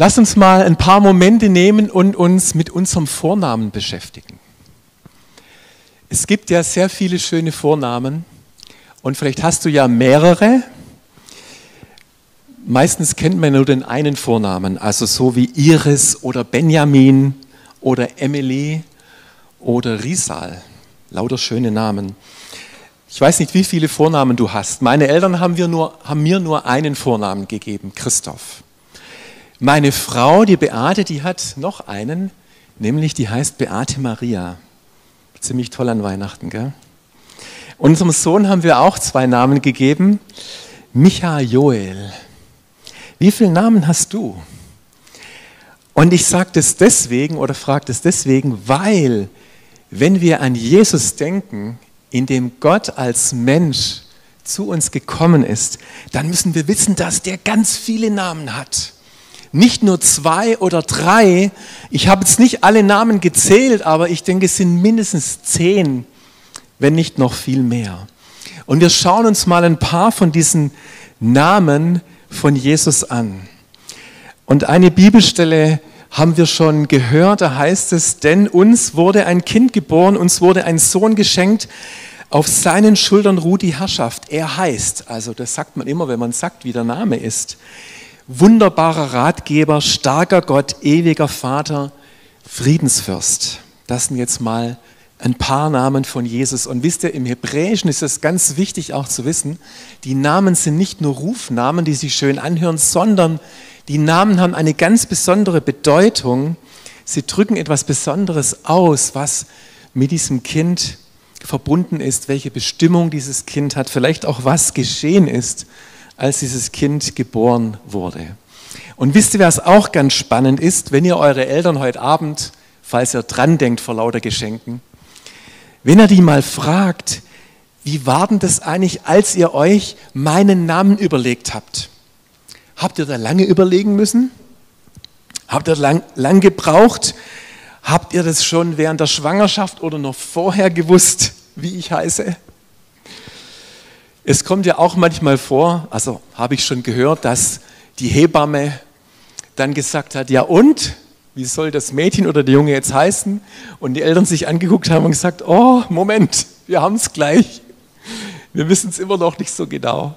Lass uns mal ein paar Momente nehmen und uns mit unserem Vornamen beschäftigen. Es gibt ja sehr viele schöne Vornamen und vielleicht hast du ja mehrere. Meistens kennt man nur den einen Vornamen, also so wie Iris oder Benjamin oder Emily oder Risal. Lauter schöne Namen. Ich weiß nicht, wie viele Vornamen du hast. Meine Eltern haben, nur, haben mir nur einen Vornamen gegeben, Christoph. Meine Frau, die Beate, die hat noch einen, nämlich die heißt Beate Maria. Ziemlich toll an Weihnachten, gell? Unserem Sohn haben wir auch zwei Namen gegeben. Micha Joel. Wie viele Namen hast du? Und ich sage das deswegen oder frage das deswegen, weil wenn wir an Jesus denken, in dem Gott als Mensch zu uns gekommen ist, dann müssen wir wissen, dass der ganz viele Namen hat nicht nur zwei oder drei. Ich habe jetzt nicht alle Namen gezählt, aber ich denke, es sind mindestens zehn, wenn nicht noch viel mehr. Und wir schauen uns mal ein paar von diesen Namen von Jesus an. Und eine Bibelstelle haben wir schon gehört, da heißt es, denn uns wurde ein Kind geboren, uns wurde ein Sohn geschenkt, auf seinen Schultern ruht die Herrschaft. Er heißt, also das sagt man immer, wenn man sagt, wie der Name ist wunderbarer Ratgeber, starker Gott, ewiger Vater, Friedensfürst. Das sind jetzt mal ein paar Namen von Jesus. Und wisst ihr, im Hebräischen ist es ganz wichtig auch zu wissen, die Namen sind nicht nur Rufnamen, die sich schön anhören, sondern die Namen haben eine ganz besondere Bedeutung. Sie drücken etwas Besonderes aus, was mit diesem Kind verbunden ist, welche Bestimmung dieses Kind hat, vielleicht auch was geschehen ist als dieses Kind geboren wurde. Und wisst ihr, was auch ganz spannend ist, wenn ihr eure Eltern heute Abend, falls ihr dran denkt vor lauter Geschenken, wenn ihr die mal fragt, wie war denn das eigentlich, als ihr euch meinen Namen überlegt habt? Habt ihr da lange überlegen müssen? Habt ihr lang, lang gebraucht? Habt ihr das schon während der Schwangerschaft oder noch vorher gewusst, wie ich heiße? Es kommt ja auch manchmal vor, also habe ich schon gehört, dass die Hebamme dann gesagt hat, ja und, wie soll das Mädchen oder der Junge jetzt heißen? Und die Eltern sich angeguckt haben und gesagt, oh, Moment, wir haben es gleich. Wir wissen es immer noch nicht so genau.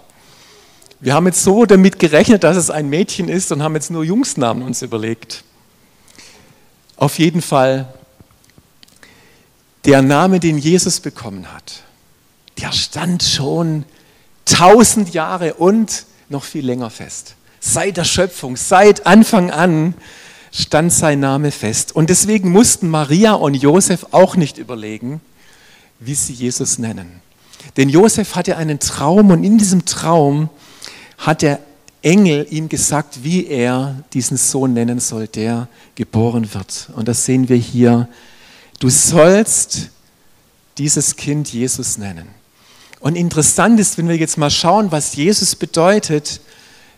Wir haben jetzt so damit gerechnet, dass es ein Mädchen ist und haben jetzt nur Jungsnamen uns überlegt. Auf jeden Fall, der Name, den Jesus bekommen hat, der stand schon tausend Jahre und noch viel länger fest. Seit der Schöpfung, seit Anfang an stand sein Name fest. Und deswegen mussten Maria und Josef auch nicht überlegen, wie sie Jesus nennen. Denn Josef hatte einen Traum und in diesem Traum hat der Engel ihm gesagt, wie er diesen Sohn nennen soll, der geboren wird. Und das sehen wir hier. Du sollst dieses Kind Jesus nennen. Und interessant ist, wenn wir jetzt mal schauen, was Jesus bedeutet,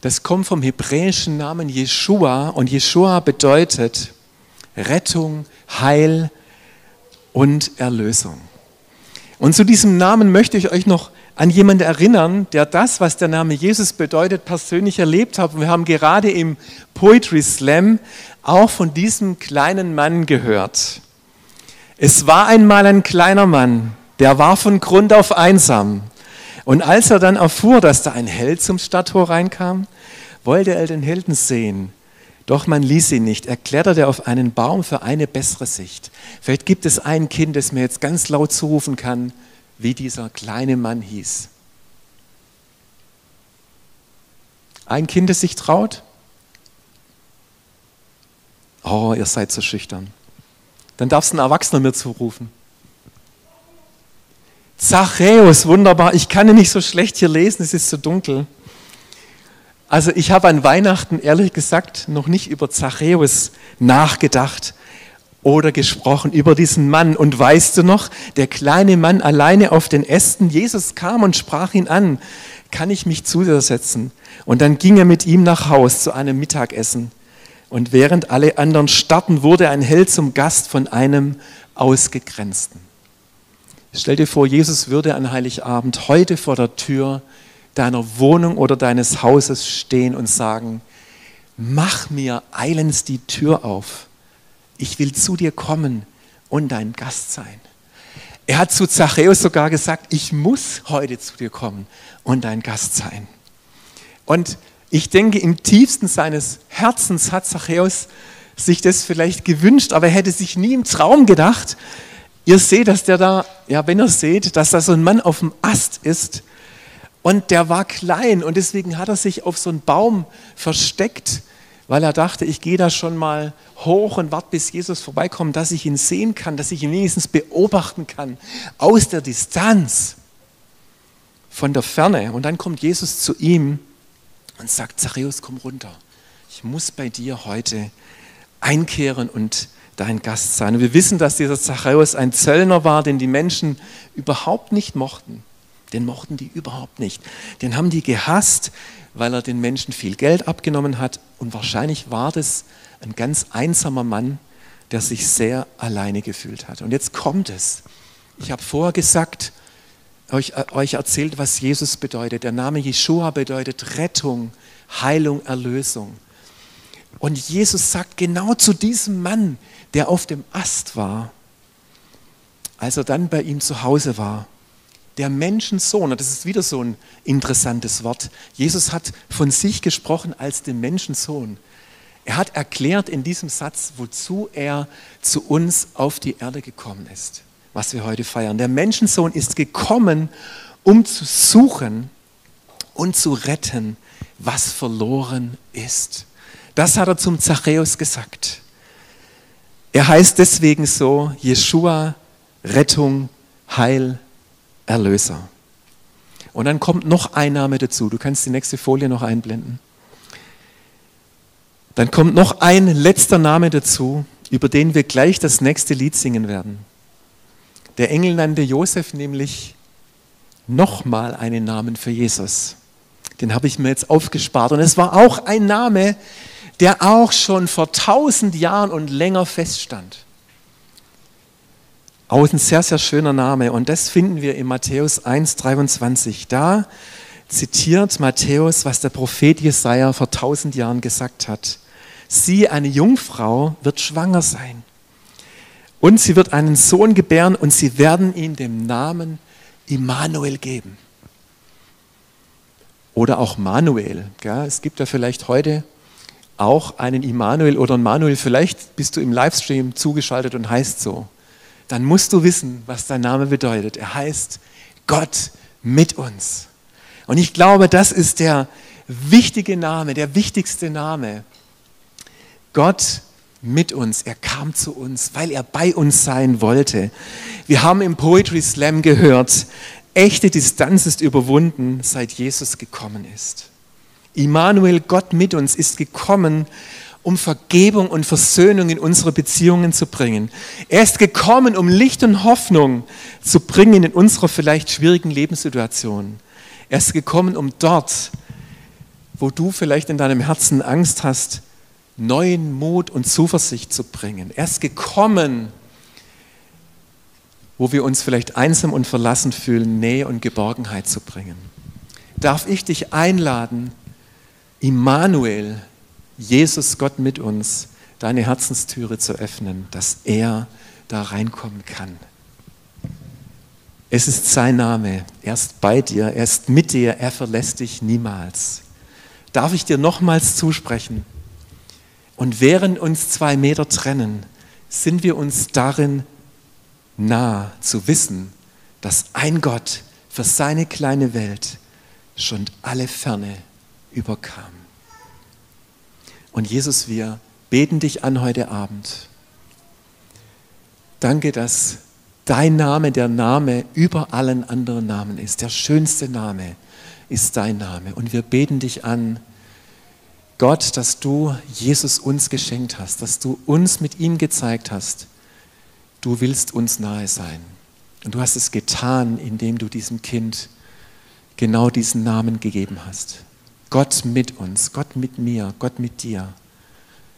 das kommt vom hebräischen Namen Jeshua und Jeshua bedeutet Rettung, Heil und Erlösung. Und zu diesem Namen möchte ich euch noch an jemanden erinnern, der das, was der Name Jesus bedeutet, persönlich erlebt hat. Wir haben gerade im Poetry Slam auch von diesem kleinen Mann gehört. Es war einmal ein kleiner Mann, der war von Grund auf einsam. Und als er dann erfuhr, dass da ein Held zum Stadttor reinkam, wollte er den Helden sehen. Doch man ließ ihn nicht. Er kletterte auf einen Baum für eine bessere Sicht. Vielleicht gibt es ein Kind, das mir jetzt ganz laut zurufen kann, wie dieser kleine Mann hieß. Ein Kind, das sich traut? Oh, ihr seid so schüchtern. Dann darfst du ein Erwachsener mir zurufen. Zachäus, wunderbar. Ich kann nicht so schlecht hier lesen, es ist so dunkel. Also ich habe an Weihnachten ehrlich gesagt noch nicht über Zachäus nachgedacht oder gesprochen, über diesen Mann. Und weißt du noch, der kleine Mann alleine auf den Ästen, Jesus kam und sprach ihn an, kann ich mich zu dir setzen? Und dann ging er mit ihm nach Haus zu einem Mittagessen. Und während alle anderen starten, wurde ein Held zum Gast von einem Ausgegrenzten. Stell dir vor, Jesus würde an Heiligabend heute vor der Tür deiner Wohnung oder deines Hauses stehen und sagen, mach mir eilends die Tür auf. Ich will zu dir kommen und dein Gast sein. Er hat zu Zachäus sogar gesagt, ich muss heute zu dir kommen und dein Gast sein. Und ich denke, im tiefsten seines Herzens hat Zachäus sich das vielleicht gewünscht, aber er hätte sich nie im Traum gedacht. Ihr seht, dass der da, ja, wenn ihr seht, dass da so ein Mann auf dem Ast ist und der war klein und deswegen hat er sich auf so einen Baum versteckt, weil er dachte, ich gehe da schon mal hoch und warte, bis Jesus vorbeikommt, dass ich ihn sehen kann, dass ich ihn wenigstens beobachten kann aus der Distanz, von der Ferne. Und dann kommt Jesus zu ihm und sagt, Zachäus, komm runter. Ich muss bei dir heute einkehren und dein Gast sein. Und wir wissen, dass dieser Zachäus ein Zöllner war, den die Menschen überhaupt nicht mochten. Den mochten die überhaupt nicht. Den haben die gehasst, weil er den Menschen viel Geld abgenommen hat. Und wahrscheinlich war das ein ganz einsamer Mann, der sich sehr alleine gefühlt hat. Und jetzt kommt es. Ich habe vorher gesagt, euch, euch erzählt, was Jesus bedeutet. Der Name Jeshua bedeutet Rettung, Heilung, Erlösung. Und Jesus sagt genau zu diesem Mann, der auf dem Ast war, als er dann bei ihm zu Hause war, der Menschensohn, und das ist wieder so ein interessantes Wort, Jesus hat von sich gesprochen als den Menschensohn. Er hat erklärt in diesem Satz, wozu er zu uns auf die Erde gekommen ist was wir heute feiern. Der Menschensohn ist gekommen, um zu suchen und zu retten, was verloren ist. Das hat er zum Zachäus gesagt. Er heißt deswegen so Jeshua, Rettung, Heil, Erlöser. Und dann kommt noch ein Name dazu. Du kannst die nächste Folie noch einblenden. Dann kommt noch ein letzter Name dazu, über den wir gleich das nächste Lied singen werden. Der Engel nannte Josef nämlich nochmal einen Namen für Jesus. Den habe ich mir jetzt aufgespart. Und es war auch ein Name, der auch schon vor tausend Jahren und länger feststand. Auch ein sehr, sehr schöner Name. Und das finden wir in Matthäus 1, 23. Da zitiert Matthäus, was der Prophet Jesaja vor tausend Jahren gesagt hat. Sie, eine Jungfrau, wird schwanger sein und sie wird einen Sohn gebären und sie werden ihn dem Namen Immanuel geben. Oder auch Manuel. Gell? Es gibt ja vielleicht heute auch einen Immanuel oder einen Manuel. Vielleicht bist du im Livestream zugeschaltet und heißt so. Dann musst du wissen, was dein Name bedeutet. Er heißt Gott mit uns. Und ich glaube, das ist der wichtige Name, der wichtigste Name. Gott mit uns, er kam zu uns, weil er bei uns sein wollte. Wir haben im Poetry Slam gehört, echte Distanz ist überwunden, seit Jesus gekommen ist. Immanuel, Gott mit uns, ist gekommen, um Vergebung und Versöhnung in unsere Beziehungen zu bringen. Er ist gekommen, um Licht und Hoffnung zu bringen in unserer vielleicht schwierigen Lebenssituation. Er ist gekommen, um dort, wo du vielleicht in deinem Herzen Angst hast, neuen Mut und Zuversicht zu bringen. Er ist gekommen, wo wir uns vielleicht einsam und verlassen fühlen, Nähe und Geborgenheit zu bringen. Darf ich dich einladen, Immanuel, Jesus Gott mit uns, deine Herzenstüre zu öffnen, dass er da reinkommen kann. Es ist sein Name, er ist bei dir, er ist mit dir, er verlässt dich niemals. Darf ich dir nochmals zusprechen? Und während uns zwei Meter trennen, sind wir uns darin nah zu wissen, dass ein Gott für seine kleine Welt schon alle Ferne überkam. Und Jesus, wir beten dich an heute Abend. Danke, dass dein Name der Name über allen anderen Namen ist. Der schönste Name ist dein Name. Und wir beten dich an, Gott, dass du Jesus uns geschenkt hast, dass du uns mit ihm gezeigt hast, du willst uns nahe sein. Und du hast es getan, indem du diesem Kind genau diesen Namen gegeben hast. Gott mit uns, Gott mit mir, Gott mit dir.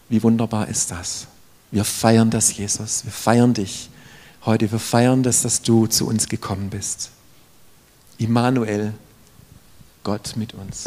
Wie wunderbar ist das? Wir feiern das, Jesus. Wir feiern dich heute. Wir feiern das, dass du zu uns gekommen bist. Immanuel, Gott mit uns.